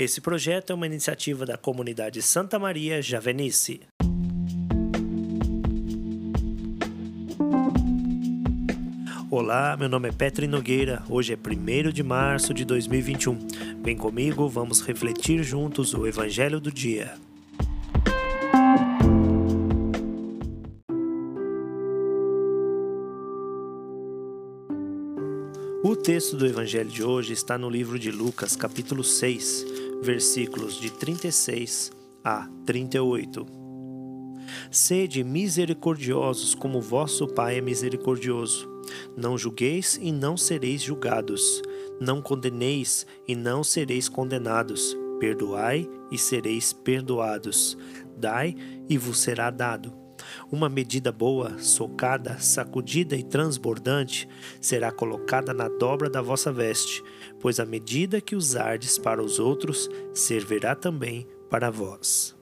Esse projeto é uma iniciativa da comunidade Santa Maria Javenice. Olá, meu nome é Petri Nogueira. Hoje é 1 de março de 2021. Vem comigo, vamos refletir juntos o Evangelho do Dia. O texto do Evangelho de hoje está no livro de Lucas, capítulo 6, versículos de 36 a 38. Sede misericordiosos, como vosso Pai é misericordioso. Não julgueis e não sereis julgados. Não condeneis e não sereis condenados. Perdoai e sereis perdoados. Dai e vos será dado uma medida boa, socada, sacudida e transbordante será colocada na dobra da vossa veste, pois a medida que usardes para os outros servirá também para vós.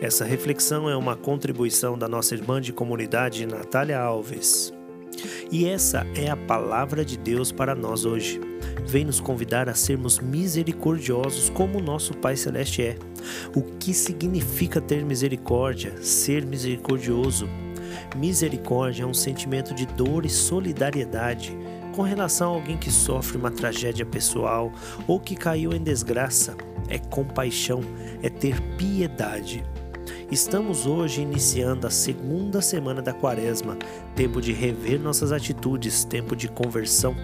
Essa reflexão é uma contribuição da nossa irmã de comunidade Natália Alves. E essa é a palavra de Deus para nós hoje. Vem nos convidar a sermos misericordiosos como o nosso Pai Celeste é. O que significa ter misericórdia, ser misericordioso? Misericórdia é um sentimento de dor e solidariedade com relação a alguém que sofre uma tragédia pessoal ou que caiu em desgraça. É compaixão, é ter piedade. Estamos hoje iniciando a segunda semana da Quaresma, tempo de rever nossas atitudes, tempo de conversão,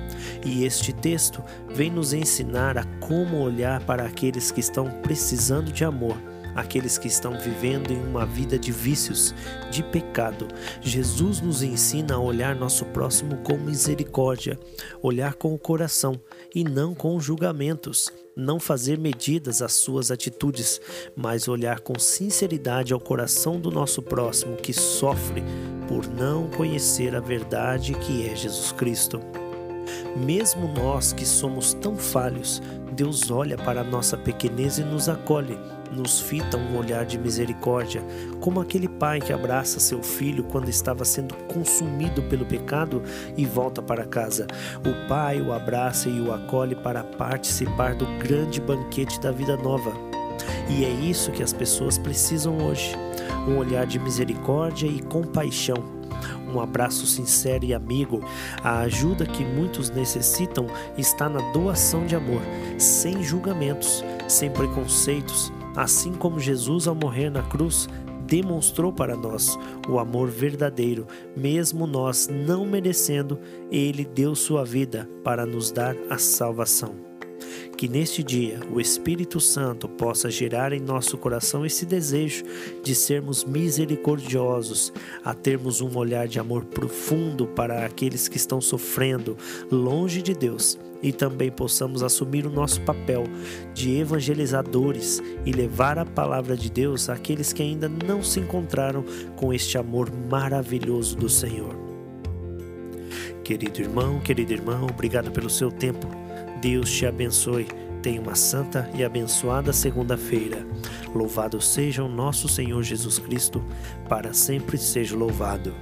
e este texto vem nos ensinar a como olhar para aqueles que estão precisando de amor aqueles que estão vivendo em uma vida de vícios, de pecado. Jesus nos ensina a olhar nosso próximo com misericórdia, olhar com o coração e não com julgamentos, não fazer medidas às suas atitudes, mas olhar com sinceridade ao coração do nosso próximo que sofre por não conhecer a verdade que é Jesus Cristo. Mesmo nós que somos tão falhos, Deus olha para a nossa pequenez e nos acolhe, nos fita um olhar de misericórdia, como aquele pai que abraça seu filho quando estava sendo consumido pelo pecado e volta para casa. O pai o abraça e o acolhe para participar do grande banquete da vida nova. E é isso que as pessoas precisam hoje: um olhar de misericórdia e compaixão um abraço sincero e amigo. A ajuda que muitos necessitam está na doação de amor, sem julgamentos, sem preconceitos, assim como Jesus, ao morrer na cruz, demonstrou para nós o amor verdadeiro, mesmo nós não merecendo, ele deu sua vida para nos dar a salvação. Que neste dia o Espírito Santo possa gerar em nosso coração esse desejo de sermos misericordiosos, a termos um olhar de amor profundo para aqueles que estão sofrendo longe de Deus e também possamos assumir o nosso papel de evangelizadores e levar a palavra de Deus àqueles que ainda não se encontraram com este amor maravilhoso do Senhor. Querido irmão, querida irmã, obrigado pelo seu tempo. Deus te abençoe. Tenha uma santa e abençoada segunda-feira. Louvado seja o nosso Senhor Jesus Cristo, para sempre seja louvado.